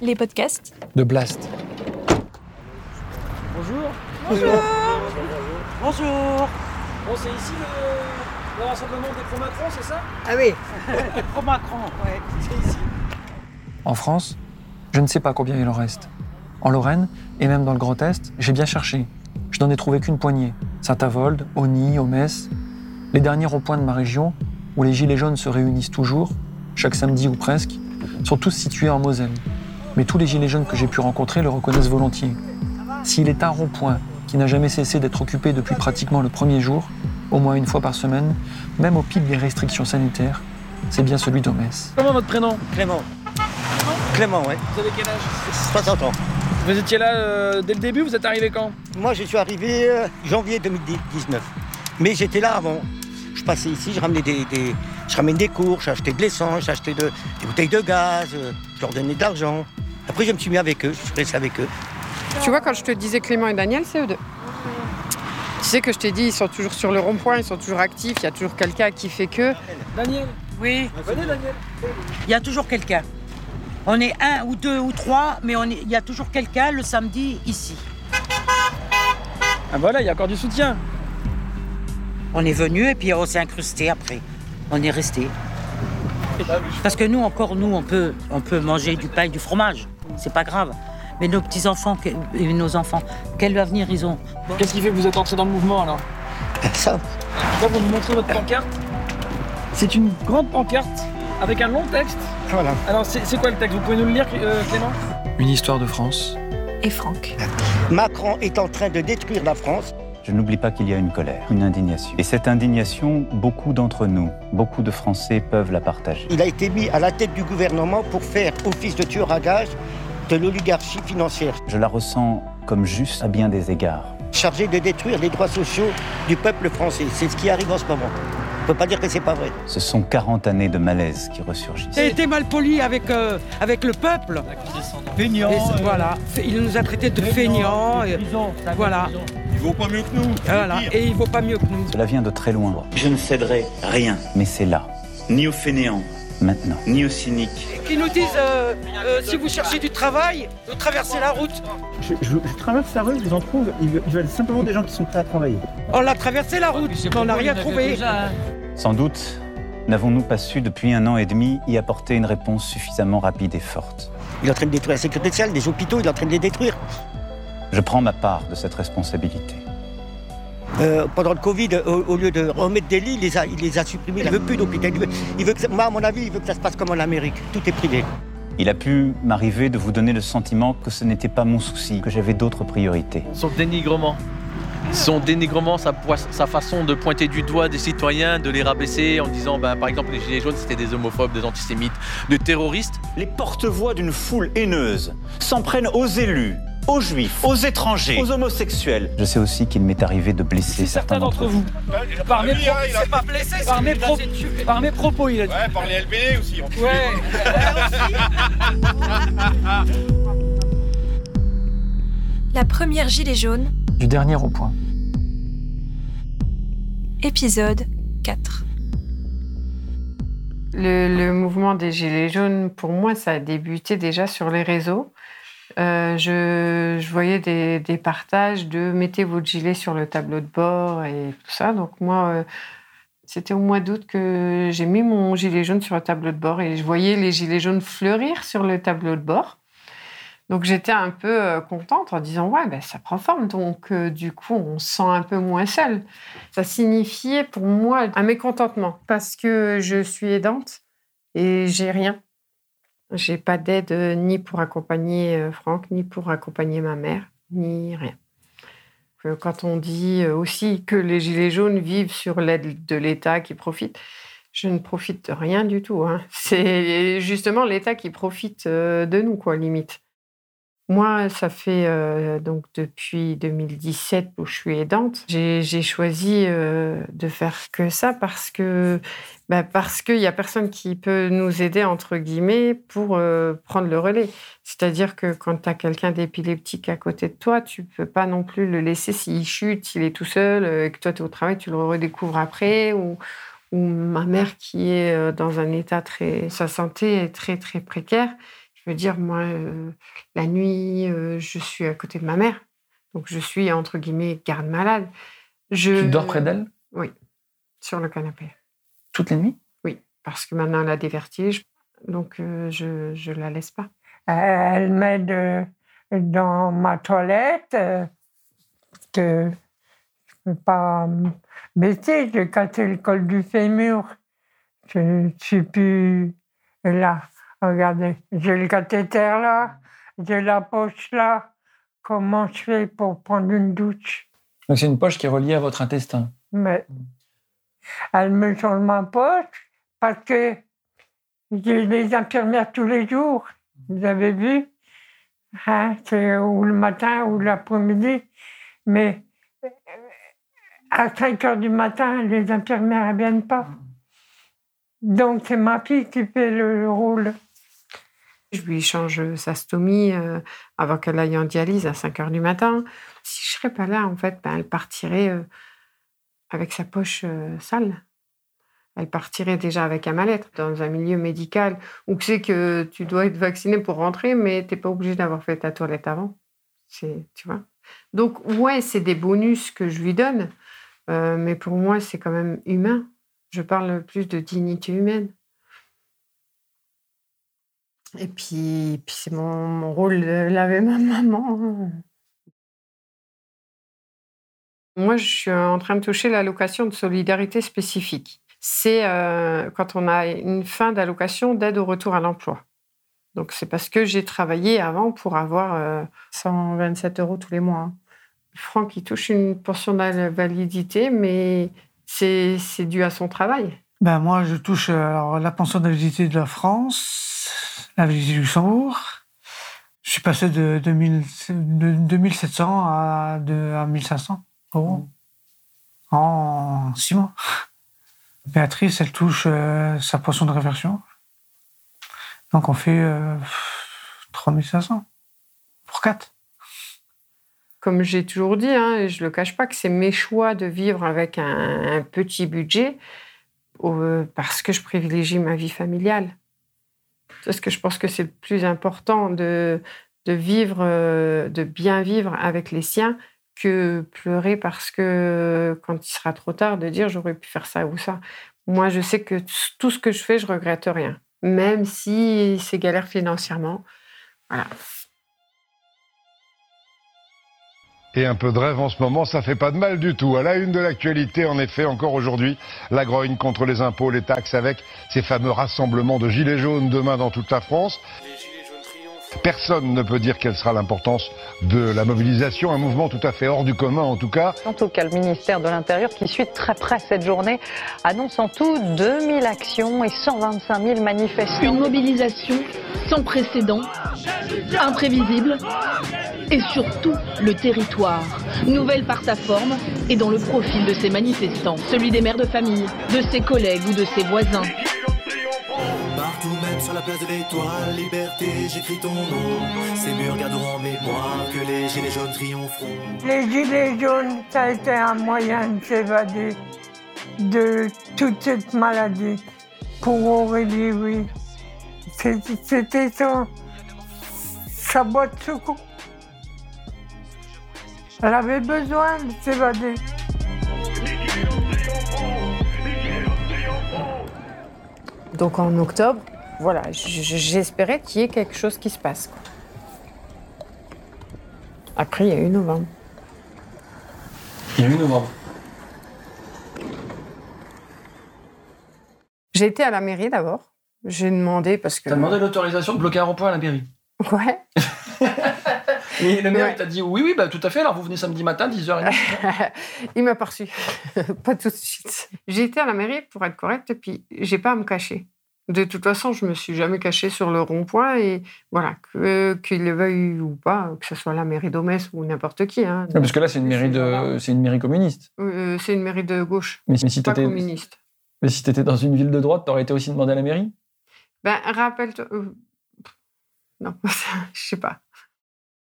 les podcasts de Blast. Bonjour. Bonjour. Bonjour. Bon, c'est ici le, le rassemblement des pro-Macron, c'est ça? Ah oui, pro-Macron, ouais. C'est ici. En France, je ne sais pas combien il en reste. En Lorraine, et même dans le Grand Est, j'ai bien cherché. Je n'en ai trouvé qu'une poignée. Saint-Avold, Auny, Metz. Les derniers ronds-points de ma région, où les Gilets jaunes se réunissent toujours, chaque samedi ou presque, sont tous situés en Moselle. Mais tous les Gilets jaunes que j'ai pu rencontrer le reconnaissent volontiers. S'il est un rond-point qui n'a jamais cessé d'être occupé depuis pratiquement le premier jour, au moins une fois par semaine, même au pic des restrictions sanitaires, c'est bien celui d'Omès. Comment votre prénom? Clément. Clément, ouais. Vous avez quel âge? 60 ans. Vous étiez là euh, dès le début, vous êtes arrivé quand? Moi, je suis arrivé euh, janvier 2019. Mais j'étais là avant. Je passais ici, je ramenais des, des- je ramène des cours, j'achetais de l'essence, j'achetais de- des bouteilles de gaz, euh, je leur donnais de l'argent. Après, je me suis mis avec eux, je suis resté avec eux. Tu vois, quand je te disais Clément et Daniel, c'est eux deux. Tu sais que je t'ai dit, ils sont toujours sur le rond-point, ils sont toujours actifs, il y a toujours quelqu'un qui fait que. Daniel. Oui, Venez Daniel. il y a toujours quelqu'un. On est un ou deux ou trois, mais on est- il y a toujours quelqu'un le samedi ici. Ah voilà, il y a encore du soutien. On est venu et puis on s'est incrusté après. On est resté. Parce que nous, encore, nous, on peut, on peut manger du pain et du fromage. C'est pas grave. Mais nos petits-enfants et nos enfants, quel avenir ils ont Qu'est-ce qui fait que vous êtes entré dans le mouvement alors Ça, Là, vous nous montrez votre pancarte. C'est une grande pancarte avec un long texte. voilà. Alors, c'est c'est quoi le texte? Vous pouvez nous le lire, euh, Clément? Une histoire de France, et Franck. Macron est en train de détruire la France. Je n'oublie pas qu'il y a une colère, une indignation. Et cette indignation, beaucoup d'entre nous, beaucoup de Français peuvent la partager. Il a été mis à la tête du gouvernement pour faire office de tueur à gage de l'oligarchie financière, Je la ressens comme juste à bien des égards. chargé de détruire les droits sociaux du peuple français. C'est ce qui arrive en ce moment. On ne peut pas dire que c'est pas vrai. Ce sont 40 années de malaise qui ressurgissent. Il a été mal poli avec, euh, avec le peuple. C'est- voilà. Il nous a traités de feignants. voilà. Il vaut pas mieux que nous. voilà. Et il vaut pas mieux que nous. Cela vient de très loin, Je ne céderai rien, mais c'est là, ni aux fainéants, maintenant. ni aux cyniques. Qui nous disent euh, euh, si vous cherchez du travail, de traverser la route. Je, je- je traverse la rue, je vous en trouve, ils veulent, simplement des gens qui sont prêts à travailler. On a traversé la route, mais on n'a rien trouvé. Sans doute, n'avons-nous pas su depuis un an et demi y apporter une réponse suffisamment rapide et forte. Il est en train de détruire la sécurité sociale, les hôpitaux, il est en train de les détruire. Je prends ma part de cette responsabilité. Euh, pendant le Covid, au, au lieu de remettre des lits, il les a, il les a supprimés. Il ne veut plus d'hôpital. Il veut, il veut que ça- moi, à mon avis, il veut que ça se passe comme en Amérique. Tout est privé. Il a pu m'arriver de vous donner le sentiment que ce n'était pas mon souci, que j'avais d'autres priorités. Son dénigrement. Son dénigrement, sa, façon de pointer du doigt des citoyens, de les rabaisser en disant, ben, par exemple, les Gilets jaunes, c'était des homophobes, des antisémites, des terroristes. Les porte-voix d'une foule haineuse s'en prennent aux élus, aux juifs, aux étrangers, aux homosexuels. Je sais aussi qu'il m'est arrivé de blesser certains d'entre vous, par mes, Lui, hein, pro- il a pas blessé, par mes, pro- par mes propos, il a dit. Ouais, par les LBD aussi. on- Ouais. La première gilet jaune, du dernier rond-point. épisode 4. Le, le mouvement des Gilets jaunes, pour moi, ça a débuté déjà sur les réseaux. Euh, je, je voyais des, des partages de mettez votre gilet sur le tableau de bord et tout ça. Donc moi, euh, c'était au mois d'août que j'ai mis mon gilet jaune sur le tableau de bord et je voyais les gilets jaunes fleurir sur le tableau de bord. Donc j'étais un peu euh, contente en disant ouais ben ça prend forme donc euh, du coup on se sent un peu moins seul. Ça signifiait pour moi un mécontentement parce que je suis aidante et j'ai rien. J'ai pas d'aide euh, ni pour accompagner Franck ni pour accompagner ma mère ni rien. Quand on dit aussi que les gilets jaunes vivent sur l'aide de l'État qui profite, je ne profite de rien du tout. hein. C'est justement l'État qui profite de nous quoi limite. Moi, ça fait euh, donc depuis 2017 où je suis aidante. J'ai choisi euh, de faire que ça parce que bah, parce qu'il y a personne qui peut nous aider entre guillemets pour euh, prendre le relais. C'est-à-dire que quand tu as quelqu'un d'épileptique à côté de toi, tu peux pas non plus le laisser s'il chute, s'il est tout seul, et que toi tu es au travail, tu le redécouvres après ou ma mère qui est dans un état très sa santé est très très précaire Je veux dire, moi, euh, la nuit, euh, je suis à côté de ma mère. Donc, je suis, entre guillemets, garde-malade. Je... Tu dors près d'elle? Oui, sur le canapé. Toutes les nuits? Oui, parce que maintenant, elle a des vertiges. Donc, euh, je ne la laisse pas. Elle m'aide dans ma toilette. euh, que je ne peux pas baisser. J'ai cassé le col du fémur. Je ne suis plus là. Regardez, j'ai le cathéter là, j'ai la poche là. Comment je fais pour prendre une douche? Donc c'est une poche qui est reliée à votre intestin. Mais elle me change ma poche parce que j'ai les infirmières tous les jours. Vous avez vu? Hein, C'est ou le matin ou l'après-midi. Mais euh, à 5 heures du matin, les infirmières ne viennent pas. Donc c'est ma fille qui fait le rôle. Je lui change sa stomie euh, avant qu'elle aille en dialyse à 5 heures du matin. Si je serais pas là, en fait, ben, elle partirait euh, avec sa poche euh, sale. Elle partirait déjà avec un mal-être dans un milieu médical où sais que tu dois être vacciné pour rentrer, mais tu n'es pas obligé d'avoir fait ta toilette avant. C'est, tu vois. Donc, ouais, c'est des bonus que je lui donne, mais pour moi, c'est quand même humain. Je parle plus de dignité humaine. Et puis, puis c'est mon, mon rôle de laver ma maman. Moi, je suis en train de toucher l'allocation de solidarité spécifique. C'est euh, quand on a une fin d'allocation d'aide au retour à l'emploi. Donc, c'est parce que j'ai travaillé avant pour avoir euh, 127 euros tous les mois. hein. Franck, il touche une pension d'invalidité, mais c'est c'est dû à son travail. Ben moi, je touche euh, alors, la pension d'invalidité de la France, l'invalidité du Luxembourg. Je suis passé de, 2000 de 2700 à, de, à 1500 euros en six mois. Béatrice, elle touche euh, sa pension de réversion. Donc on fait euh, 3500 pour quatre. Comme j'ai toujours dit, hein, et je ne le cache pas, que c'est mes choix de vivre avec un, un petit budget euh, parce que je privilégie ma vie familiale. Parce que je pense que c'est plus important de, vivre, euh, de bien vivre avec les siens que pleurer parce que quand il sera trop tard, de dire j'aurais pu faire ça ou ça. Moi, je sais que tout ce que je fais, je regrette rien. Même si c'est galère financièrement. Voilà. Et un peu de rêve en ce moment, ça fait pas de mal du tout. À la une de l'actualité, en effet, encore aujourd'hui, la grogne contre les impôts, les taxes, avec ces fameux rassemblements de gilets jaunes demain dans toute la France. Personne ne peut dire quelle sera l'importance de la mobilisation, un mouvement tout à fait hors du commun en tout cas. En tout cas, le ministère de l'Intérieur, qui suit très près cette journée, annonce en tout 2000 actions et 125 000 manifestants. Une mobilisation sans précédent, imprévisible et surtout le territoire, nouvelle par sa forme et dans le profil de ses manifestants, celui des mères de famille, de ses collègues ou de ses voisins. Sur la place de l'étoile, liberté, j'écris ton nom. Ces murs garderont en mémoire que les gilets jaunes triompheront. Les gilets jaunes, ça a été un moyen de s'évader de toute cette maladie. Pour Aurélie, oui. C'était son, sa boîte de secours. Elle avait besoin de s'évader. Donc en octobre, voilà, j'espérais qu'il y ait quelque chose qui se passe. quoi. Après, il y a eu novembre. Il y a eu novembre. J'ai été à la mairie d'abord. J'ai demandé parce que. T'as demandé l'autorisation de bloquer un rond-point à la mairie. Ouais. Et le maire, Ouais. t'a dit oui, oui, bah, tout à fait. Alors vous venez samedi matin, 10h30. il m'a pas reçu. pas tout de suite. J'ai été à la mairie pour être correcte puis j'ai pas à me cacher. De toute façon, je me suis jamais cachée sur le rond-point et voilà, que- qu'il le veuille ou pas, que ce soit la mairie d'Omès ou n'importe qui. hein. Parce que là, c'est une mairie de, c'est une mairie communiste. Euh, c'est une mairie de gauche, Mais, mais si pas t'étais, communiste. mais si t'étais dans une ville de droite, t'aurais été aussi demandé à la mairie? Ben, rappelle-toi. euh, Non, je sais pas.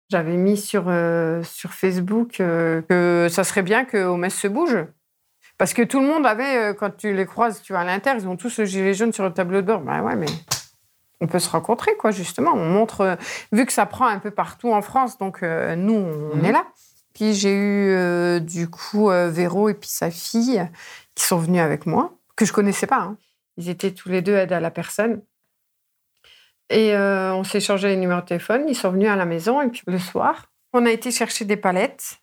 J'avais mis sur, euh, sur Facebook que ça serait bien que Omès se bouge. Parce que tout le monde avait, euh, quand tu les croises, tu vois, à l'Inter, ils ont tous le gilet jaune sur le tableau de bord. Ben ouais, mais on peut se rencontrer, quoi, justement. On montre, euh, vu que ça prend un peu partout en France, donc euh, nous, on Mhm. est là. Puis j'ai eu, du coup, Véro et puis sa fille qui sont venus avec moi, que je connaissais pas. hein. Ils étaient tous les deux aide à la personne. Et on s'est échangé les numéros de téléphone. Ils sont venus à la maison. Et puis le soir, on a été chercher des palettes.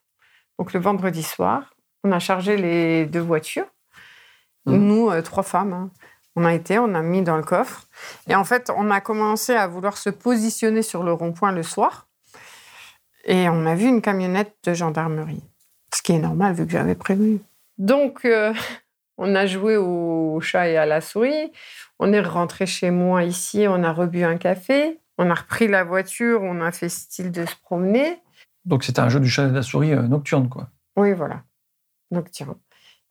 Donc le vendredi soir, on a chargé les deux voitures. Nous, euh, trois femmes. hein. On a été, on a mis dans le coffre. Et en fait, on a commencé à vouloir se positionner sur le rond-point le soir. Et on a vu une camionnette de gendarmerie. Ce qui est normal vu que j'avais prévu. Donc, euh, on a joué au chat et à la souris. On est rentré chez moi ici, on a rebu un café. On a repris la voiture, on a fait style de se promener. Donc c'était un jeu du chat et de la souris euh, nocturne, quoi. Oui, voilà. Nocturne.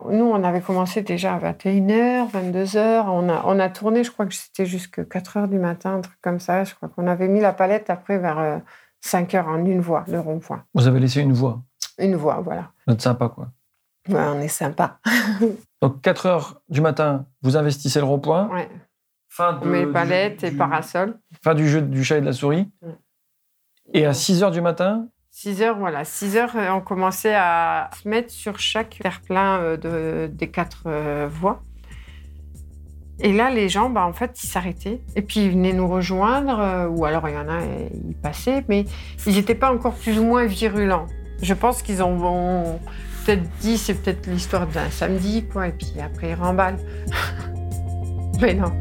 Nous, on avait commencé déjà à 21h, 22h. On a, on a tourné, je crois que c'était jusqu'à 4h du matin, un truc comme ça. Je crois qu'on avait mis la palette après vers 5h en une voie, le rond-point. Vous avez laissé une voix. Une voie, voilà. Vous êtes sympa, quoi. Ouais, on est sympa. Donc 4 heures du matin, vous investissez le rond-point. Ouais. Fin, On met palettes et parasol. fin du jeu du chat et de la souris. Ouais. Et à 6 heures du matin, 6 heures, voilà. 6 heures, euh, on commençait à se mettre sur chaque terre-plein euh, de, des quatre euh, voies. Et là, les gens, bah, en fait, ils s'arrêtaient. Et puis, ils venaient nous rejoindre, ou alors il y en a, ils passaient, mais ils n'étaient pas encore plus ou moins virulents. Je pense qu'ils ont, ont peut-être dit, c'est peut-être l'histoire d'un samedi, quoi, et puis après, ils remballent. mais non.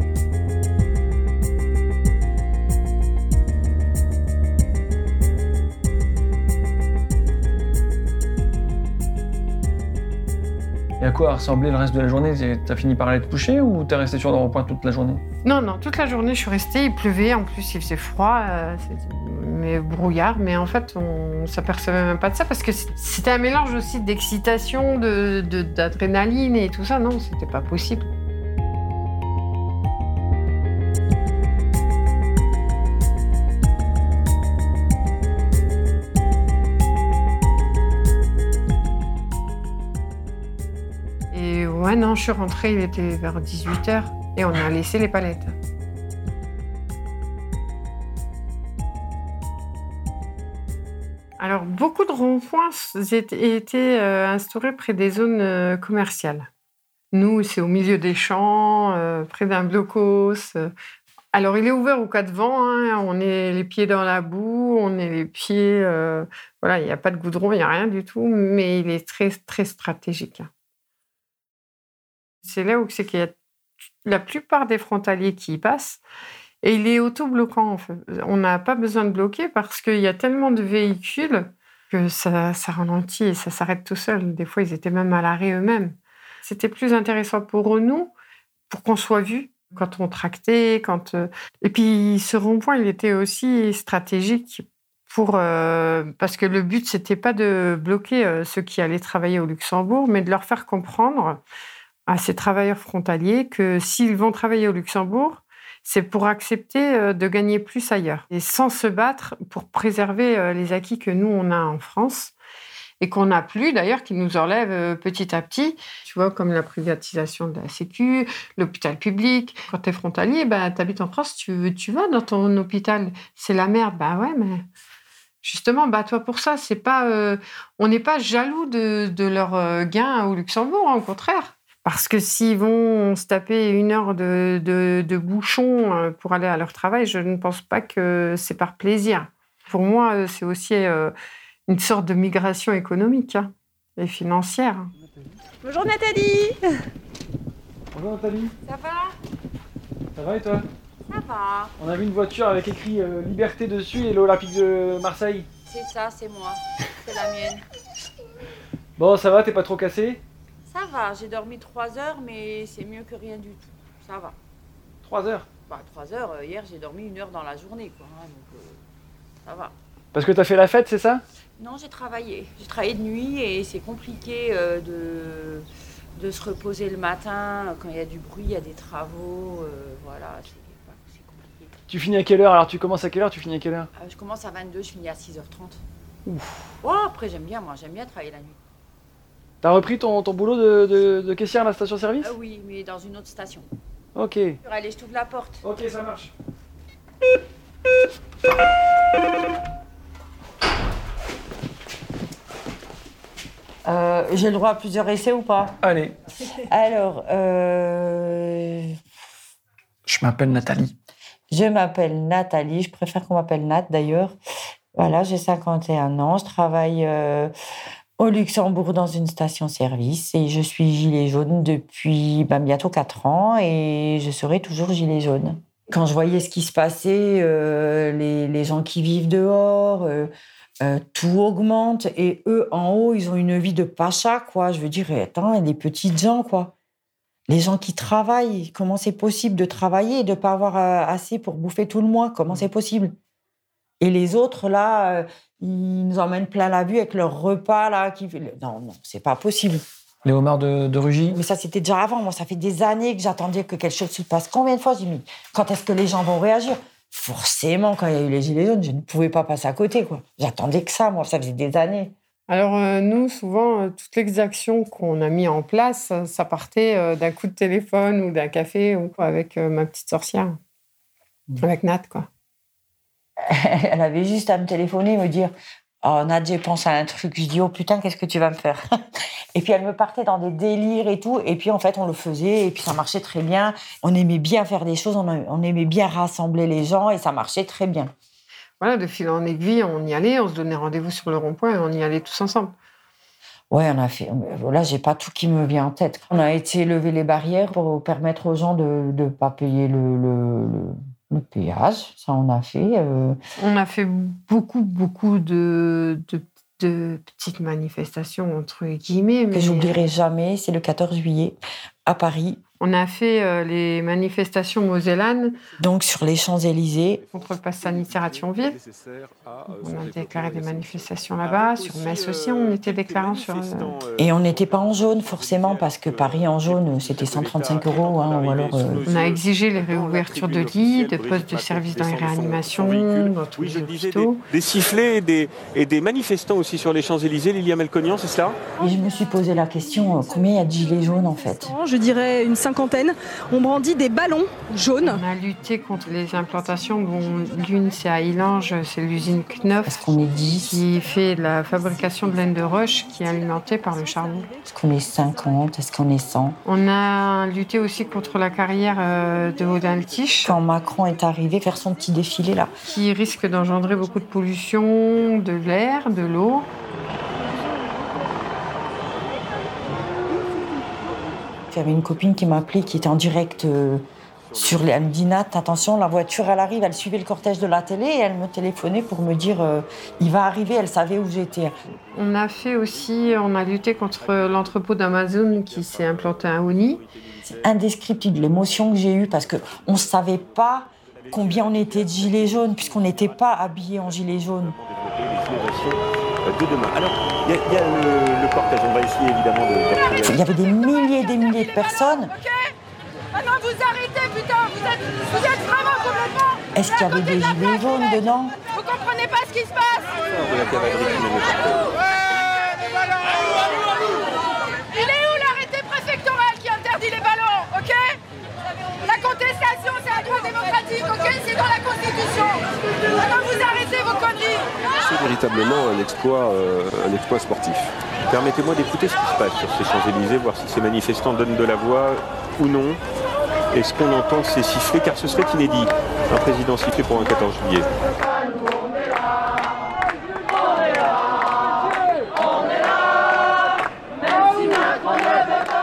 Et à quoi a ressemblé le reste de la journée? T'as fini par aller te coucher ou t'es resté sur le rond-point toute la journée? Non, non, toute la journée, je suis restée. Il pleuvait, en plus, il faisait froid, euh, mais brouillard. Mais en fait, on s'apercevait même pas de ça parce que c'était un mélange aussi d'excitation, de- de- d'adrénaline et tout ça. Non, c'était pas possible. Je suis rentrée, il était vers 18h et on a laissé les palettes. Alors, beaucoup de ronds-points étaient euh, instaurés près des zones euh, commerciales. Nous, c'est au milieu des champs, euh, près d'un blocos. Alors, il est ouvert au cas de vent. hein, on est les pieds dans la boue, on est les pieds. voilà, il n'y a pas de goudron, il n'y a rien du tout, mais il est très, très stratégique. C'est là où c'est qu'il y a la plupart des frontaliers qui y passent. Et il est auto-bloquant. en fait. On n'a pas besoin de bloquer parce qu'il y a tellement de véhicules que ça, ça ralentit et ça s'arrête tout seul. Des fois, ils étaient même à l'arrêt eux-mêmes. C'était plus intéressant pour nous, pour qu'on soit vu quand on tractait. Quand, euh, Et puis, ce rond-point, il était aussi stratégique pour, euh, parce que le but, c'était pas de bloquer euh, ceux qui allaient travailler au Luxembourg, mais de leur faire comprendre à ces travailleurs frontaliers que s'ils vont travailler au Luxembourg, c'est pour accepter euh, de gagner plus ailleurs et sans se battre pour préserver euh, les acquis que nous, on a en France et qu'on n'a plus d'ailleurs, qui nous enlèvent euh, petit à petit. Tu vois, comme la privatisation de la Sécu, l'hôpital public. Quand tu es frontalier, bah, tu habites en France, tu, vas dans ton hôpital. C'est la merde. Bah ouais, mais justement, bats-toi pour ça. C'est pas, on n'est pas jaloux de, de leur euh, gain au Luxembourg, hein, au contraire. Parce que s'ils vont se taper une heure de, de, de bouchon euh, pour aller à leur travail, je ne pense pas que c'est par plaisir. Pour moi, euh, c'est aussi euh, une sorte de migration économique hein, et financière. Bonjour Nathalie Bonjour Nathalie, Ça va? Ça va et toi? Ça va. On a vu une voiture avec écrit euh, Liberté dessus et l'Olympique de Marseille. C'est ça, c'est moi. C'est la mienne. Bon, ça va, t'es pas trop cassé? Ça va, j'ai dormi 3 heures, mais c'est mieux que rien du tout. Ça va. 3 heures? Bah, 3 heures, euh, hier j'ai dormi une heure dans la journée, quoi. hein, donc, euh, ça va. Parce que t'as fait la fête, c'est ça? Non, j'ai travaillé. J'ai travaillé de nuit et c'est compliqué euh, de, de se reposer le matin quand il y a du bruit, il y a des travaux. euh, voilà, c'est compliqué. Tu finis à quelle heure? Alors tu commences à quelle heure? Tu finis à quelle heure? Euh, je commence à 22, je finis à 6h30. Ouf. Oh, après j'aime bien, moi, j'aime bien travailler la nuit. T'as repris ton, ton boulot de, de, de caissière à la station-service Ah oui, mais dans une autre station. Ok. Allez, je t'ouvre la porte. Ok, ça marche. Euh, J'ai le droit à plusieurs essais ou pas? Allez. Alors, euh, Je m'appelle Nathalie. je m'appelle Nathalie, je préfère qu'on m'appelle Nat d'ailleurs. Voilà, j'ai 51 ans, je travaille euh, au Luxembourg dans une station-service et je suis gilet jaune depuis ben, bientôt 4 ans et je serai toujours gilet jaune. Quand je voyais ce qui se passait, euh, les, gens qui vivent dehors, euh, euh, tout augmente et eux en haut, ils ont une vie de pacha, quoi. Je veux dire, attends, et les petites gens, quoi. Les gens qui travaillent, comment c'est possible de travailler et de ne pas avoir assez pour bouffer tout le mois? Comment c'est possible? Et les autres, là, ils nous emmènent plein la vue avec leur repas, là. Qui... Non, non, c'est pas possible. Les homards de, de Rugy Mais ça, c'était déjà avant. Moi, ça fait des années que j'attendais que quelque chose se passe. Combien de fois j'ai mis Quand est-ce que les gens vont réagir? Forcément, quand il y a eu les Gilets jaunes, je ne pouvais pas passer à côté, quoi. J'attendais que ça, moi. Ça faisait des années. Alors euh, nous, souvent, euh, toutes les actions qu'on a mis en place, euh, ça partait euh, d'un coup de téléphone ou d'un café ou avec euh, ma petite sorcière, avec Nat, quoi. Elle avait juste à me téléphoner et me dire Oh, Nat, j'ai pensé à un truc. Je dis Oh putain, qu'est-ce que tu vas me faire? Et puis elle me partait dans des délires et tout. Et puis en fait, on le faisait et puis ça marchait très bien. On aimait bien faire des choses, on, on aimait bien rassembler les gens et ça marchait très bien. Voilà, de fil en aiguille, on y allait, on se donnait rendez-vous sur le rond-point et on y allait tous ensemble. Ouais, on a fait. Là, j'ai pas tout qui me vient en tête. On a été lever les barrières pour permettre aux gens de ne pas payer le, le, le, le péage. Ça, on a fait. euh, On a fait beaucoup, beaucoup de, de, de petites manifestations, entre guillemets. que mais- j'oublierai jamais, c'est le 14 juillet à Paris. On a fait euh, les manifestations mosellanes. Donc sur les Champs-Élysées. Contre le pass sanitaire à Thionville. On a déclaré des manifestations là-bas. Sur Metz aussi, on était déclarant sur. euh, Et on n'était pas en jaune forcément parce que Paris en jaune c'était 135 euros hein, ou alors. euh, On a exigé les réouvertures de lits, de postes de service dans les réanimations, dans tous les hôpitaux. Des sifflets et des, et des manifestants aussi sur les Champs-Élysées, Lilia Melconian, c'est cela Et je me suis posé la question euh, combien il y a de gilets jaunes en fait? Je dirais une cinquantaine. On brandit des ballons jaunes. On a lutté contre les implantations, dont l'une c'est à Ilange, c'est l'usine Kneuf. Est-ce qu'on est 10 Qui fait la fabrication de laine de roche qui est alimentée par le charbon. Est-ce qu'on est 50 Est-ce qu'on est 100 On a lutté aussi contre la carrière euh, de Haut-d'Altiche. Quand Macron est arrivé faire son petit défilé là. Qui risque d'engendrer beaucoup de pollution, de l'air, de l'eau. J'avais une copine qui m'a appelé qui était en direct euh, sur les. Elle me dit Nat, attention, la voiture elle arrive. Elle suivait le cortège de la télé et elle me téléphonait pour me dire euh, il va arriver. Elle savait où j'étais. On a fait aussi, on a lutté contre l'entrepôt d'Amazon qui s'est implanté à Oni. C'est indescriptible l'émotion que j'ai eue parce que on savait pas combien on était de gilets jaunes puisqu'on n'était pas habillés en gilets jaunes. De demain. Alors, il y a, il y a le, le cortège, on va essayer évidemment de... Il y avait des milliers et des milliers de personnes. Maintenant vous arrêtez, putain, vous êtes, vous êtes vraiment complètement. Est-ce qu'il y avait des gilets jaunes dedans? Vous comprenez pas ce qui se passe de la cavalerie qui mène le cortège. Il est où l'arrêté préfectoral qui interdit les ballons, ok La contestation, c'est un droit démocratique, ok C'est dans la Constitution. Maintenant vous arrêtez vos conneries. C'est véritablement un exploit, euh, un exploit sportif. Permettez-moi d'écouter ce qui se passe sur ces Champs-Élysées, voir si ces manifestants donnent de la voix ou non. Est-ce qu'on entend ces sifflets Car ce serait inédit, un président sifflé pour un 14 juillet.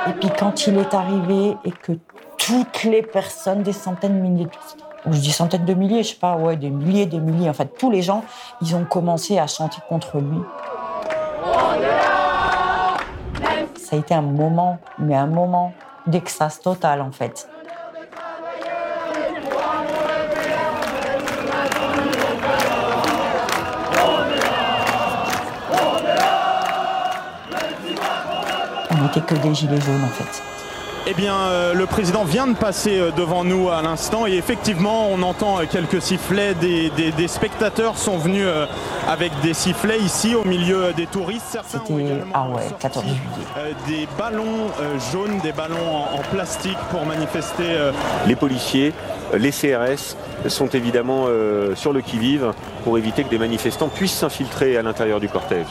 Et puis quand il est arrivé et que toutes les personnes, des centaines de milliers, dis centaines de milliers, je sais pas, ouais, des milliers, des milliers, en fait, tous les gens, ils ont commencé à chanter contre lui. Ça a été un moment, mais un moment d'extase totale, en fait. On n'était que des gilets jaunes, en fait. Eh bien, euh, le président vient de passer euh, devant nous à l'instant et effectivement, on entend euh, quelques sifflets. Des, des- des spectateurs sont venus euh, avec des sifflets ici au milieu des touristes. Certains ont ah ouais, 14 juillet. euh, des ballons euh, jaunes, des ballons en, en plastique pour manifester. euh, Les policiers Les CRS sont évidemment euh, sur le qui-vive pour éviter que des manifestants puissent s'infiltrer à l'intérieur du cortège.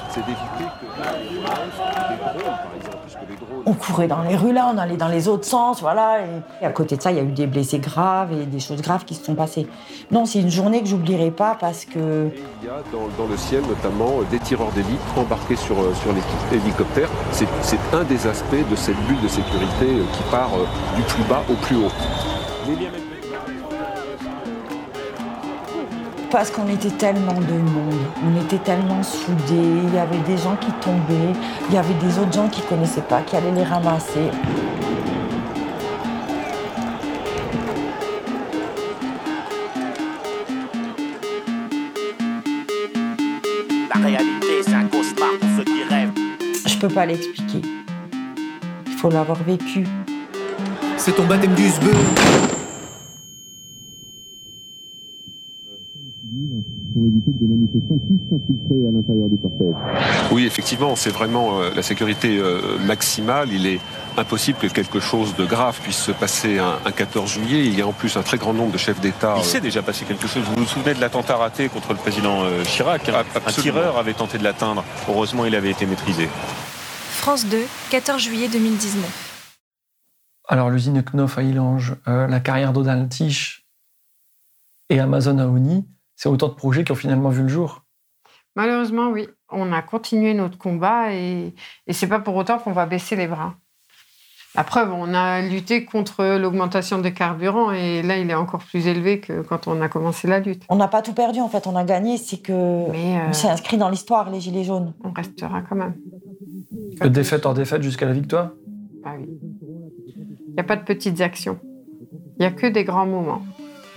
On courait dans les rues là, on allait dans les autres sens, voilà. Et à côté de ça, il y a eu des blessés graves et des choses graves qui se sont passées. Non, c'est une journée que j'oublierai pas parce que Il y a dans, dans le ciel notamment euh, des tireurs d'élite embarqués sur, euh, sur l'hélicoptère. C'est c'est un des aspects de cette bulle de sécurité euh, qui part du plus bas au plus haut. Parce qu'on était tellement de monde, on était tellement soudés, il y avait des gens qui tombaient, il y avait des autres gens qui connaissaient pas, qui allaient les ramasser. La réalité, c'est un cauchemar pour ceux qui rêvent. Je peux pas l'expliquer. Il faut l'avoir vécu. C'est ton baptême du sbeu. Pour éviter que des manifestants puissent s'infiltrer à l'intérieur du cortège. Oui, effectivement, c'est vraiment euh, la sécurité euh, maximale. Il est impossible que quelque chose de grave puisse se passer un, un 14 juillet. Il y a en plus un très grand nombre de chefs d'État. Il s'est déjà passé quelque chose. Vous vous souvenez de l'attentat raté contre le président euh, Chirac Un absolument. tireur avait tenté de l'atteindre. Heureusement, il avait été maîtrisé. France 2, 14 juillet 2019. Alors, l'usine Knof à Illange, euh, la carrière d'Odal Tiche et Amazon à Oni, c'est autant de projets qui ont finalement vu le jour. Malheureusement, oui. On a continué notre combat et, et c'est pas pour autant qu'on va baisser les bras. La preuve, on a lutté contre l'augmentation des carburants et là, il est encore plus élevé que quand on a commencé la lutte. On n'a pas tout perdu en fait, on a gagné, c'est que Mais, euh, on s'est inscrit dans l'histoire, les Gilets jaunes. On restera quand même. De défaite en défaite jusqu'à la victoire? Ah oui. Il n'y a pas de petites actions. Il n'y a que des grands moments.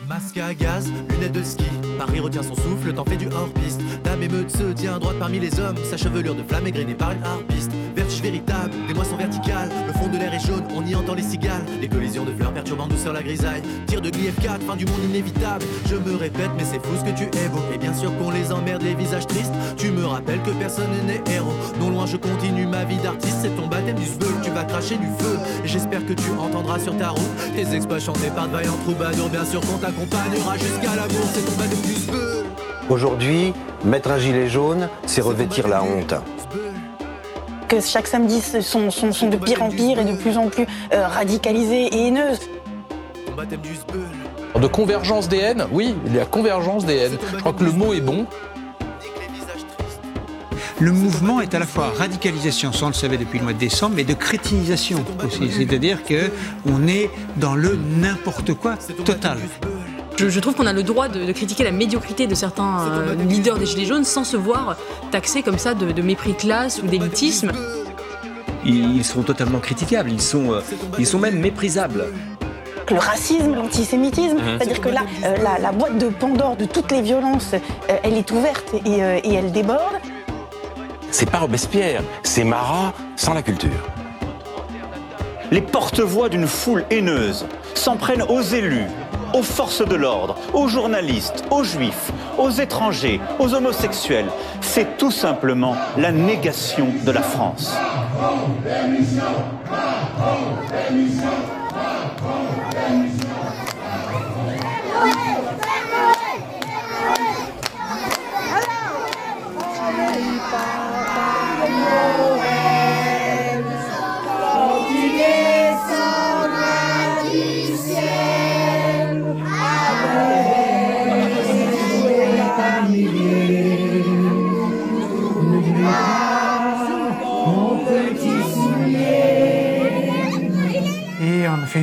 Masque à gaz, lunettes de ski. Paris retient son souffle, t'en fais du hors-piste. Dame émeute se tient droite parmi les hommes. Sa chevelure de flamme égrenée par une harpiste. Véritable, des moissons verticales. Le fond de l'air est jaune, on y entend les cigales. Les collisions de fleurs perturbant douceur la grisaille. Tir de gli F4, fin du monde inévitable. Je me répète, mais c'est fou ce que tu es beau. Et bien sûr qu'on les emmerde, les visages tristes. Tu me rappelles que personne n'est héros. Non loin, je continue ma vie d'artiste. C'est ton baptême du sbeul, tu vas cracher du feu. Et J'espère que tu entendras sur ta route tes exploits chantés par de vaillants troubadours. Bien sûr qu'on t'accompagnera jusqu'à l'amour. C'est ton baptême du sbeul. Aujourd'hui, mettre un gilet jaune, c'est revêtir la honte. Que chaque samedi sont, sont, sont de pire en pire et de plus en plus euh, radicalisées et haineuses. De convergence des haines, oui, il y a convergence des haines. Je crois que le mot est bon. Le mouvement est à la fois radicalisation, ça on le savait depuis le mois de décembre, mais de crétinisation aussi. C'est-à-dire que on est dans le n'importe quoi total. Je, je trouve qu'on a le droit de, de critiquer la médiocrité de certains euh, leaders des Gilets jaunes sans se voir taxés comme ça de, de mépris de classe ou d'élitisme. Ils sont totalement critiquables, ils sont, euh, ils sont même méprisables. Le racisme, l'antisémitisme, Mhm. c'est-à-dire que là, euh, la, la boîte de Pandore de toutes les violences, euh, elle est ouverte et, euh, et elle déborde. C'est pas Robespierre, c'est Marat sans la culture. Les porte-voix d'une foule haineuse s'en prennent aux élus, aux forces de l'ordre, aux journalistes, aux juifs, aux étrangers, aux homosexuels. C'est tout simplement la négation de la France.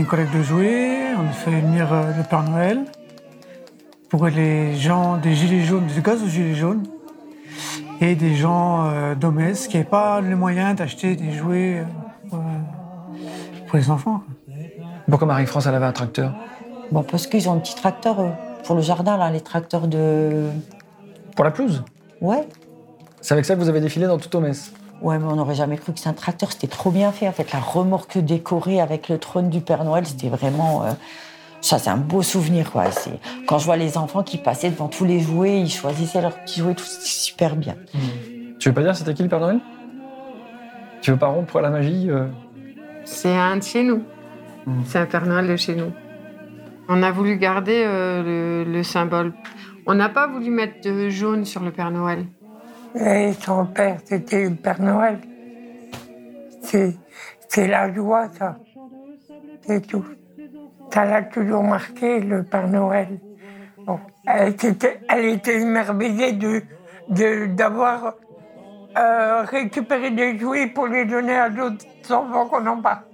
Une collecte de jouets, on a fait venir euh, le Père Noël pour les gens des Gilets jaunes, des gaz aux Gilets jaunes, et des gens euh, domestes qui n'avaient pas les moyens d'acheter des jouets euh, pour, euh, pour les enfants. Pourquoi Marie-France, elle avait un tracteur? Bon, parce qu'ils ont un petit tracteur pour le jardin, là, les tracteurs de. Pour la pelouse? Ouais. C'est avec ça que vous avez défilé dans toute Metz Ouais, mais on n'aurait jamais cru que c'est un tracteur. C'était trop bien fait, en fait. La remorque décorée avec le trône du Père Noël, c'était vraiment. euh, Ça, c'est un beau souvenir, quoi. C'est- Quand je vois les enfants qui passaient devant tous les jouets, ils choisissaient leurs petits jouets, tout, c'était super bien. Tu veux pas dire c'était qui le Père Noël? Tu veux pas rompre la magie euh? C'est un de chez nous. C'est un Père Noël de chez nous. On a voulu garder euh, le, le symbole. On n'a pas voulu mettre de jaune sur le Père Noël. Et son père, c'était le Père Noël. C'est la joie, ça. C'est tout. Ça l'a toujours marqué, le Père Noël. Elle, était, elle était émerveillée de, de- d'avoir euh, récupéré des jouets pour les donner à d'autres enfants qu'on n'en pas.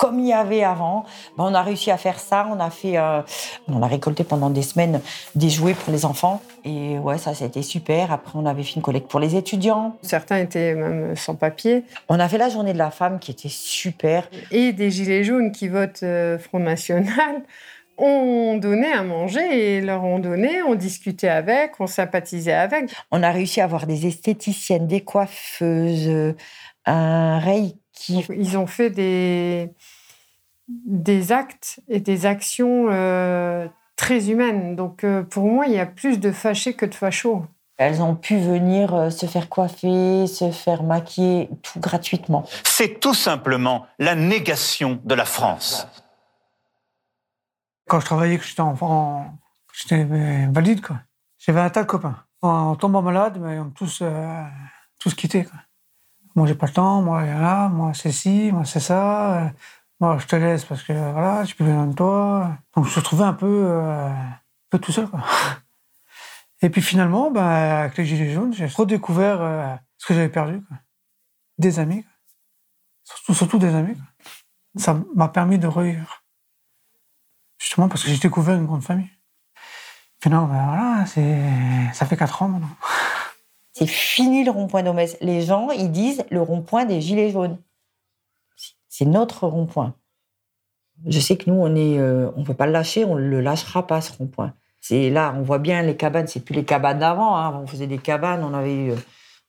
Comme il y avait avant, ben, on a réussi à faire ça. On a fait, euh, on a récolté pendant des semaines des jouets pour les enfants. Et ouais, ça, c'était super. Après, on avait fait une collecte pour les étudiants. Certains étaient même sans papier. On a fait la journée de la femme qui était super. Et des gilets jaunes qui votent euh, Front National ont donné à manger et leur ont donné, on discutait avec, on sympathisait avec. On a réussi à avoir des esthéticiennes, des coiffeuses, euh, un Ils ont fait des, des actes et des actions euh, très humaines. Donc euh, pour moi, il y a plus de fâchés que de fachos. Elles ont pu venir euh, se faire coiffer, se faire maquiller, tout gratuitement. C'est tout simplement la négation de la France. Quand je travaillais, que j'étais enfant, j'étais valide, quoi. J'avais un tas de copains. En tombant malade, mais on tous, euh, tous quitté, quoi. Moi, j'ai pas le temps, moi, a, moi, c'est ci, moi, c'est ça. euh, Moi, je te laisse parce que, voilà, j'ai plus besoin de toi. Donc, je me trouvais un peu, euh, un peu tout seul, quoi. Et puis, finalement, ben, avec les Gilets jaunes, j'ai redécouvert euh, ce que j'avais perdu, quoi. Des amis, quoi. Surtout, des amis. Ça m'a permis de revivre. Justement parce que j'ai découvert une grande famille. Finalement, ben voilà, c'est... ça fait quatre ans maintenant. C'est fini le rond-point d'Omès. Les gens, ils disent le rond-point des Gilets jaunes. C'est notre rond-point. Je sais que nous, on est, euh, peut pas le lâcher, on le lâchera pas ce rond-point. C'est là, on voit bien les cabanes. C'est plus les cabanes d'avant. hein. On faisait des cabanes, on avait,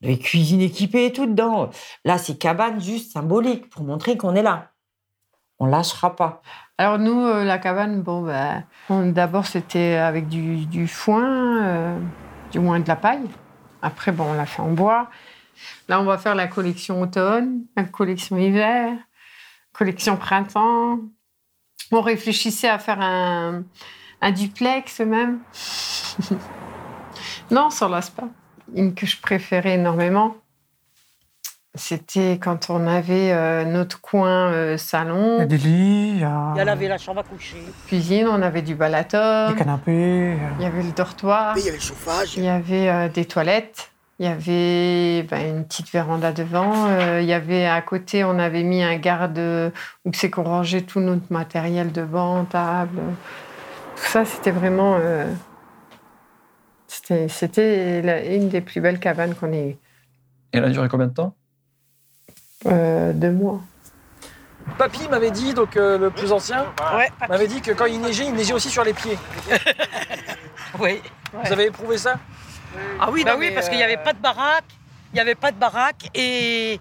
euh, cuisine équipée et tout dedans. Là, c'est cabanes juste symboliques pour montrer qu'on est là. On lâchera pas. Alors nous, euh, la cabane, bon, on- d'abord c'était avec du, du foin, euh, du moins de la paille. Après, bon, on l'a fait en bois. Là, on va faire la collection automne, la collection hiver, collection printemps. On réfléchissait à faire un, un duplex même. non, lasse pas. Une que je préférais énormément, c'était quand on avait euh, notre coin euh, salon. Il y a des lits, il y a Il y a lavé la chambre à coucher. cuisine, on avait du balator, des canapés. euh, il y avait le dortoir, Il y avait le chauffage. il y avait euh, des toilettes, il y avait ben, une petite véranda devant, euh, il y avait à côté, on avait mis un garde où c'est qu'on rangeait tout notre matériel de banc, table. Tout ça, c'était vraiment. euh, c'était une des plus belles cabanes qu'on ait eues. Et elle a duré combien de temps? Euh, deux mois. Papy m'avait dit, donc euh, le plus ancien, m'avait dit que quand il neigeait, il neigeait aussi sur les pieds. Oui. Vous avez éprouvé ça? Ah oui, Bah oui, oui, parce qu'il n'y avait pas de baraque. Il n'y avait pas de baraque et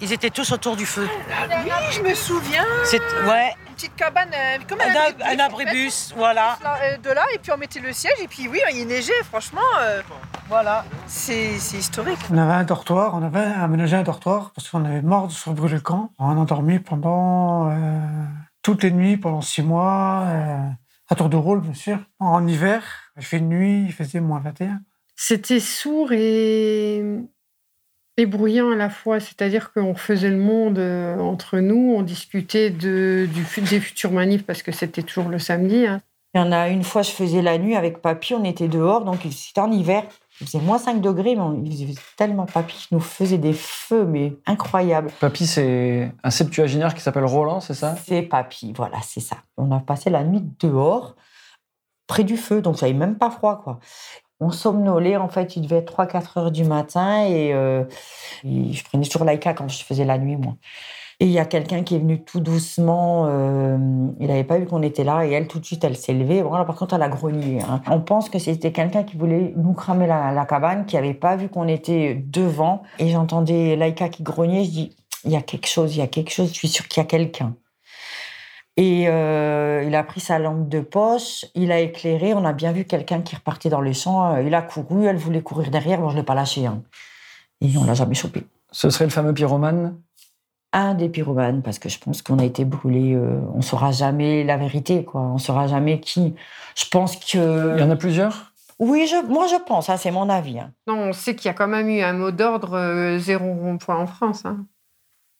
ils étaient tous autour du feu. Oui, je me souviens. C'est ouais, Une petite cabane, euh, comme un, un, abribus, ab- un en abribus, fait. voilà. Là, euh, De là, et puis on mettait le siège, et puis oui, il neigeait, franchement. euh, voilà, c'est c'est historique. On avait un dortoir, on avait aménagé un dortoir parce qu'on avait mort de se brûler le camp. On a dormi pendant euh, toutes les nuits, pendant six mois, euh, à tour de rôle, bien sûr. En hiver, il fait nuit, il faisait moins 21. C'était sourd et, et bruyant à la fois. C'est-à-dire qu'on faisait le monde euh, entre nous, on discutait de, du, des futurs manifs parce que c'était toujours le samedi. hein. Il y en a une fois, je faisais la nuit avec papy, on était dehors, donc c'était en hiver. Il faisait moins 5 degrés, mais on, il faisait tellement papy qui nous faisait des feux, mais incroyables. Papy, c'est un septuagénaire qui s'appelle Roland, c'est ça? C'est papy, voilà, c'est ça. On a passé la nuit dehors, près du feu, donc ça n'avait même pas froid, quoi. On somnolait, en fait, il devait être 3-4 heures du matin, et, euh, je prenais toujours Laïka quand je faisais la nuit, moi. Et il y a quelqu'un qui est venu tout doucement, euh, il n'avait pas vu qu'on était là, et elle, tout de suite, elle s'est levée. Voilà, par contre, elle a grogné. hein. On pense que c'était quelqu'un qui voulait nous cramer la, la cabane, qui n'avait pas vu qu'on était devant. Et j'entendais Laïka qui grognait, je dis, il y a quelque chose, il y a quelque chose, je suis sûre qu'il y a quelqu'un. Et euh, il a pris sa lampe de poche, il a éclairé, on a bien vu quelqu'un qui repartait dans les champs, euh, il a couru, elle voulait courir derrière, bon, je ne l'ai pas lâché. hein. Et on l'a jamais chopé. Ce serait le fameux pyromane? Un des pyromanes, parce que je pense qu'on a été brûlés. euh, on saura jamais la vérité, quoi. On saura jamais qui. Je pense que. Il y en a plusieurs? Oui, je, moi je pense, hein, c'est mon avis. hein. Non, on sait qu'il y a quand même eu un mot d'ordre euh, zéro rond-point en France, hein,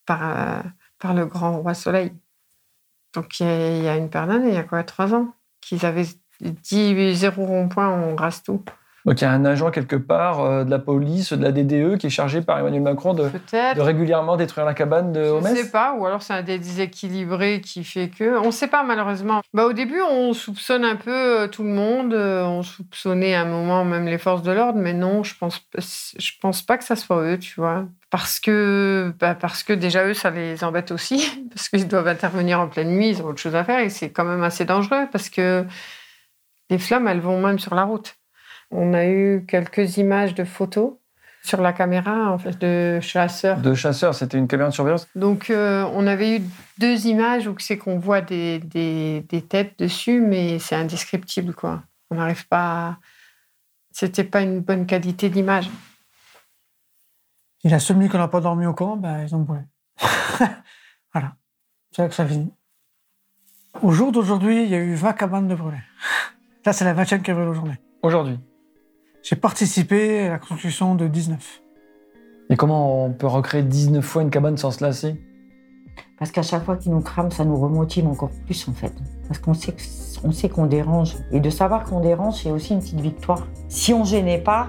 par, euh, par le grand roi Soleil. Donc il y a, une paire d'années, il y a quoi, trois ans, qu'ils avaient dit zéro rond-point, on rase tout. Donc il y a un agent quelque part euh, de la police, de la DDE, qui est chargé par Emmanuel Macron de, régulièrement détruire la cabane de Je Homès ne sais pas, ou alors c'est un des déséquilibrés qui fait que. On ne sait pas malheureusement. Bah, au début, on soupçonne un peu euh, tout le monde. euh, On soupçonnait à un moment même les forces de l'ordre, mais non, je pense, je pense pas que ça soit eux, tu vois. Parce que, bah, parce que déjà eux, ça les embête aussi, parce qu'ils doivent intervenir en pleine nuit, ils ont autre chose à faire, et c'est quand même assez dangereux, parce que les flammes, elles vont même sur la route. On a eu quelques images de photos sur la caméra en fait, de chasseurs De chasseurs, c'était une caméra de surveillance. donc, euh, on avait eu deux images où c'est qu'on voit des, des, des têtes dessus, mais c'est indescriptible, quoi. On n'arrive pas à... C'était pas une bonne qualité d'image. Et la seule nuit qu'on n'a pas dormi au camp, ben, ils ont brûlé. voilà. C'est là que ça finit. Au jour d'aujourd'hui, il y a eu 20 cabanes de brûlées. Là, c'est la 20e qui a brûlé aujourd'hui. Aujourd'hui. J'ai participé à la construction de 19. Et comment on peut recréer 19 fois une cabane sans se lasser? Parce qu'à chaque fois qu'ils nous crament, ça nous remotive encore plus, en fait. Parce qu'on sait qu'on dérange. Et de savoir qu'on dérange, c'est aussi une petite victoire. Si on gênait pas,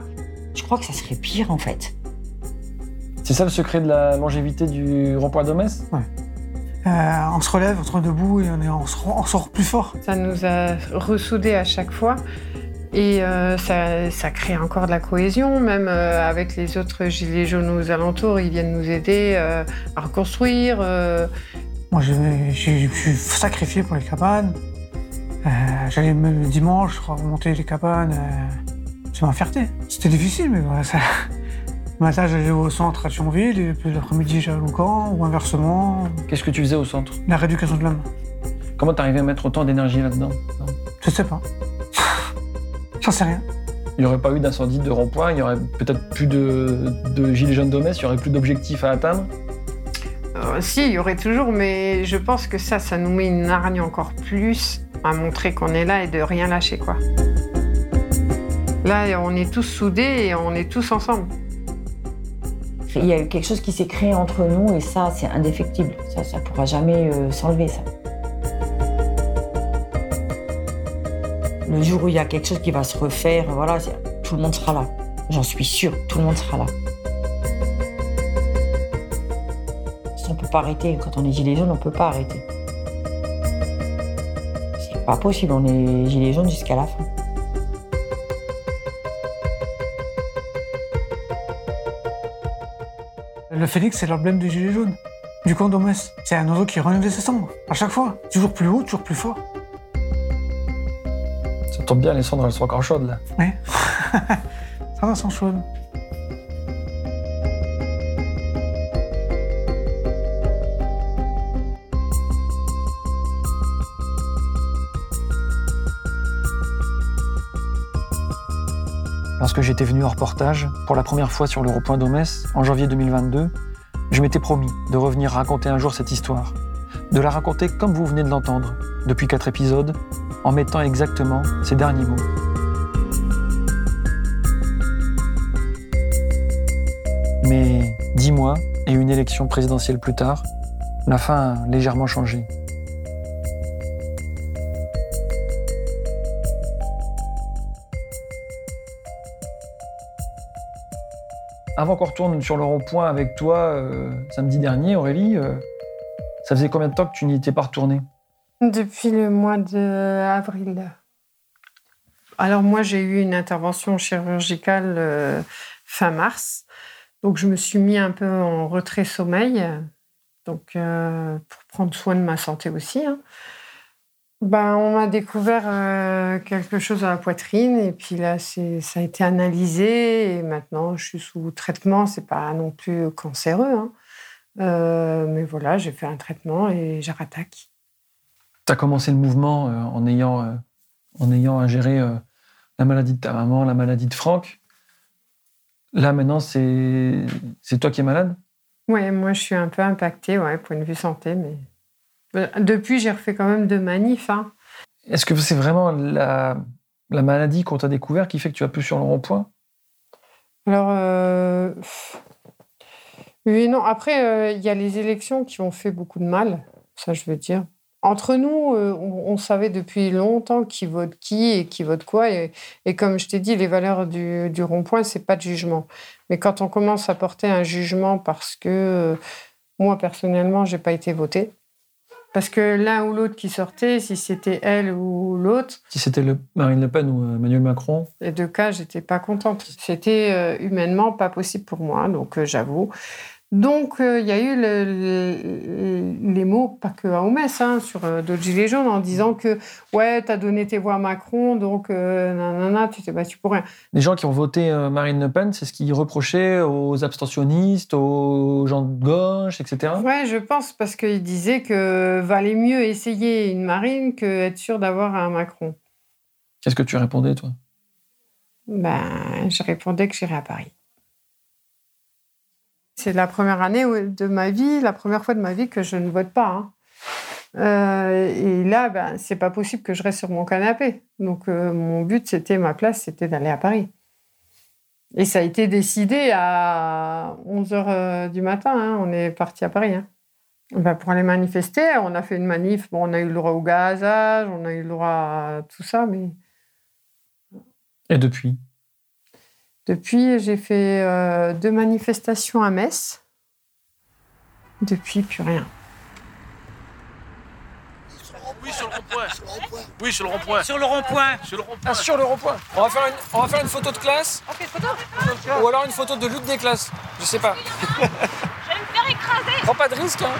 je crois que ça serait pire, en fait. C'est ça le secret de la longévité du rond-point d'Homès Euh, on se relève, on se rend debout et on, est, on, se, rend- on sort plus fort. Ça nous a ressoudés à chaque fois. Et euh, ça, ça crée encore de la cohésion, même euh, avec les autres gilets jaunes aux alentours. Ils viennent nous aider euh, à reconstruire. euh, Moi, je suis sacrifié pour les cabanes. Euh, J'allais même le dimanche remonter les cabanes. euh, c'est ma fierté. C'était difficile, mais voilà, ça... Le matin, j'allais au centre à Thionville, et puis l'après-midi, j'allais au camp, ou inversement. Qu'est-ce que tu faisais au centre? La rééducation de l'homme. Comment t'arrivais à mettre autant d'énergie là-dedans? Je sais pas. J'en sais rien. Il n'y aurait pas eu d'incendie de rond-point, il y aurait peut-être plus de, de gilets jaunes d'Homès, il y aurait plus d'objectifs à atteindre? Euh, si, il y aurait toujours, mais je pense que ça, ça nous met une hargne encore plus à montrer qu'on est là et de rien lâcher, quoi. Là, on est tous soudés et on est tous ensemble. Il y a eu quelque chose qui s'est créé entre nous et ça, c'est indéfectible. Ça, ça pourra jamais euh, s'enlever, ça. Le jour où il y a quelque chose qui va se refaire, voilà, tout le monde sera là. J'en suis sûre, tout le monde sera là. On peut pas arrêter. Quand on est gilet jaune, on peut pas arrêter. C'est pas possible, on est gilet jaune jusqu'à la fin. Le phénix, c'est l'emblème du gilet jaune, du camp. C'est un oiseau qui renouvelle ses cendres, à chaque fois. Toujours plus haut, toujours plus fort. Ça tombe bien, les cendres, elles sont encore chaudes là. Oui. ça va sans chaude. Lorsque j'étais venu en reportage, pour la première fois sur le rond-point d'Homès, en janvier 2022, je m'étais promis de revenir raconter un jour cette histoire. De la raconter comme vous venez de l'entendre, depuis quatre épisodes, en mettant exactement ces derniers mots. Mais dix mois et une élection présidentielle plus tard, la fin a légèrement changé. Avant qu'on retourne sur le rond-point avec toi euh, samedi dernier, Aurélie, euh, ça faisait combien de temps que tu n'y étais pas retournée Depuis le mois d'avril. Alors moi, j'ai eu une intervention chirurgicale euh, fin mars. Donc je me suis mis un peu en retrait sommeil, donc euh, pour prendre soin de ma santé aussi. hein. Ben, on m'a découvert euh, quelque chose à la poitrine et puis là, ça a été analysé et maintenant, je suis sous traitement. C'est pas non plus cancéreux, hein. Mais voilà, j'ai fait un traitement et je rattaque. Tu as commencé le mouvement euh, en, ayant, euh, en ayant à gérer euh, la maladie de ta maman, la maladie de Franck. Là, maintenant, c'est c'est toi qui es malade? Ouais, moi je suis un peu impactée, ouais, point de vue santé, mais depuis j'ai refait quand même deux manifs. Hein. Est-ce que c'est vraiment la, la maladie qu'on t'a découvert qui fait que tu vas plus sur le rond-point? Alors, euh, oui non. Après, euh, il y a les élections qui ont fait beaucoup de mal, ça je veux dire. Entre nous, euh, on, on savait depuis longtemps qui vote qui et qui vote quoi. Et, et comme je t'ai dit, les valeurs du, du rond-point, c'est pas de jugement. Mais quand on commence à porter un jugement parce que euh, moi, personnellement, j'ai pas été votée, parce que l'un ou l'autre qui sortait, si c'était elle ou l'autre, Si c'était le Marine Le Pen ou euh, Emmanuel Macron les deux cas, j'étais pas contente. C'était euh, humainement pas possible pour moi, donc euh, j'avoue. Donc euh, il y a eu le- le- les mots, pas que à Omès, hein, sur euh, d'autres gilets jaunes, en disant que ouais, t'as donné tes voix à Macron, donc euh, nanana, tu t'es battu pour rien. Les gens qui ont voté euh, Marine Le Pen, c'est ce qu'ils reprochaient aux abstentionnistes, aux gens de gauche, etc. Ouais, je pense parce qu'il disait que valait mieux essayer une Marine que être sûr d'avoir un Macron. Qu'est-ce que tu répondais, toi? Ben, je répondais que j'irais à Paris. C'est la première année de ma vie, la première fois de ma vie que je ne vote pas. hein. Euh, et là, ben, c'est pas possible que je reste sur mon canapé. Donc, euh, mon but, c'était, ma place, c'était d'aller à Paris. Et ça a été décidé à 11h du matin. hein. On est parti à Paris. hein. Ben, pour aller manifester, on a fait une manif. On a eu le droit au gazage, on a eu le droit à tout ça, mais Et depuis? Depuis, j'ai fait euh, deux manifestations à Metz. Depuis, plus rien. Oui, sur le rond-point. Oui, sur le rond-point. Sur le rond-point. Sur le rond-point. Ah, sur le rond-point. On va faire une, on va faire une photo de classe. Ou alors une photo de lutte des classes. Je sais pas. Je vais me faire écraser Prends pas de risque, hein.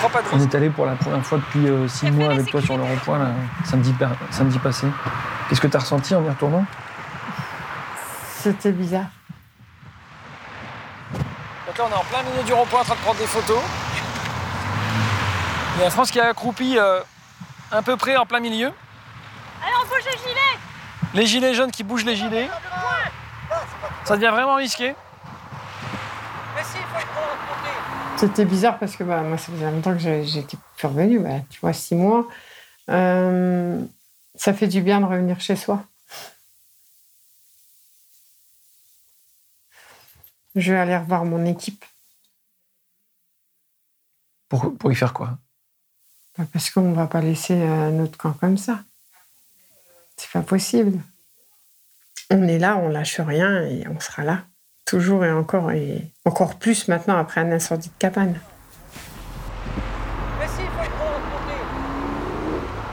Prends pas de risque. On est allé pour la première fois depuis euh, six mois avec toi sur le rond-point, samedi, samedi passé. Qu'est-ce que tu as ressenti en y retournant? C'était bizarre. Donc là, on est en plein milieu du rond-point en train de prendre des photos. Il y a la France qui est accroupie euh, à peu près en plein milieu. Allez, on bouge les gilets Les gilets jaunes qui bougent les gilets. Ça devient vraiment risqué. C'était bizarre parce que bah, moi, ça faisait longtemps que j'étais plus revenue. bah, tu vois, six mois. Euh, ça fait du bien de revenir chez soi. Je vais aller revoir mon équipe Pour, pour y faire quoi? Bah, parce qu'on ne va pas laisser euh, notre camp comme ça. C'est pas possible. On est là, on lâche rien et on sera là. Toujours et encore, et encore plus maintenant après un incendie de cabane.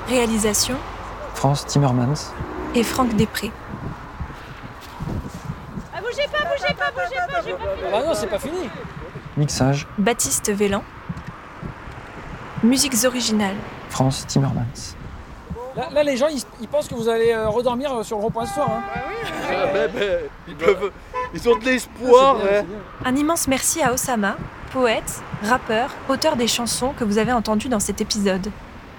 Réalisation France Timmermans. et Franck Després. Ah, bougez pas, bougez pas, bougez pas, j'ai pas fini Ah non, c'est pas fini. Mixage Baptiste Vélan. Musiques originales. France Timmermans. Là, les gens, ils, pensent que vous allez euh, redormir sur le rond-point ce soir. hein. ils, peuvent, ils ont de l'espoir. hein. Un immense merci à Osama, poète, rappeur, auteur des chansons que vous avez entendues dans cet épisode.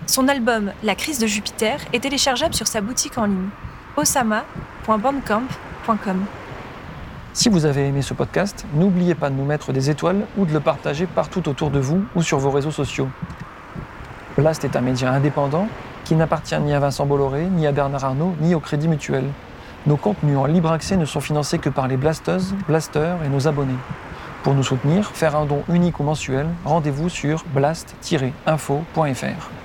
Son album La crise de Jupiter est téléchargeable sur sa boutique en ligne osama.bandcamp.com. Si vous avez aimé ce podcast, n'oubliez pas de nous mettre des étoiles ou de le partager partout autour de vous ou sur vos réseaux sociaux. Blast est un média indépendant qui n'appartient ni à Vincent Bolloré, ni à Bernard Arnault, ni au Crédit Mutuel. Nos contenus en libre accès ne sont financés que par les blasteuses, blasters et nos abonnés. Pour nous soutenir, faire un don unique ou mensuel, rendez-vous sur blast-info.fr.